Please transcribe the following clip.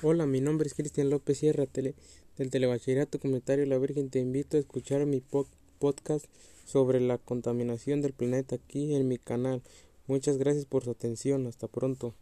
Hola, mi nombre es Cristian López Sierra tele, del Telebachillerato Comunitario La Virgen. Te invito a escuchar mi podcast sobre la contaminación del planeta aquí en mi canal. Muchas gracias por su atención. Hasta pronto.